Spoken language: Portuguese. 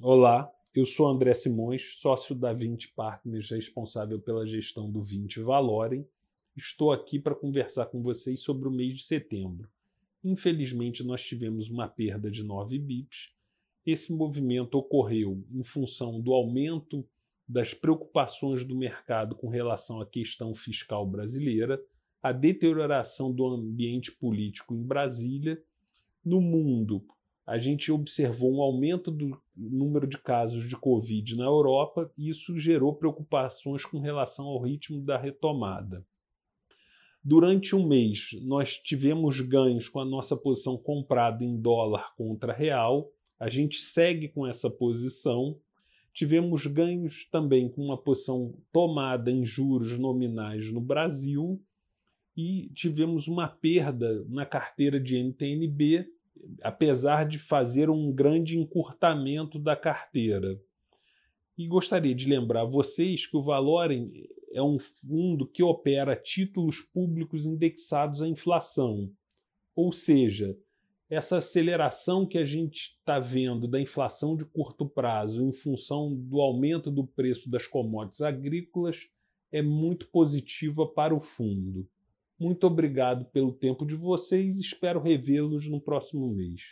Olá, eu sou André Simões, sócio da 20 Partners, responsável pela gestão do 20 Valorem. Estou aqui para conversar com vocês sobre o mês de setembro. Infelizmente, nós tivemos uma perda de 9 bips. Esse movimento ocorreu em função do aumento das preocupações do mercado com relação à questão fiscal brasileira, a deterioração do ambiente político em Brasília. No mundo, a gente observou um aumento do número de casos de Covid na Europa e isso gerou preocupações com relação ao ritmo da retomada. Durante um mês, nós tivemos ganhos com a nossa posição comprada em dólar contra real. A gente segue com essa posição. Tivemos ganhos também com uma posição tomada em juros nominais no Brasil e tivemos uma perda na carteira de NTNB apesar de fazer um grande encurtamento da carteira. E gostaria de lembrar vocês que o Valorem é um fundo que opera títulos públicos indexados à inflação. Ou seja, essa aceleração que a gente está vendo da inflação de curto prazo em função do aumento do preço das commodities agrícolas é muito positiva para o fundo. Muito obrigado pelo tempo de vocês. Espero revê-los no próximo mês.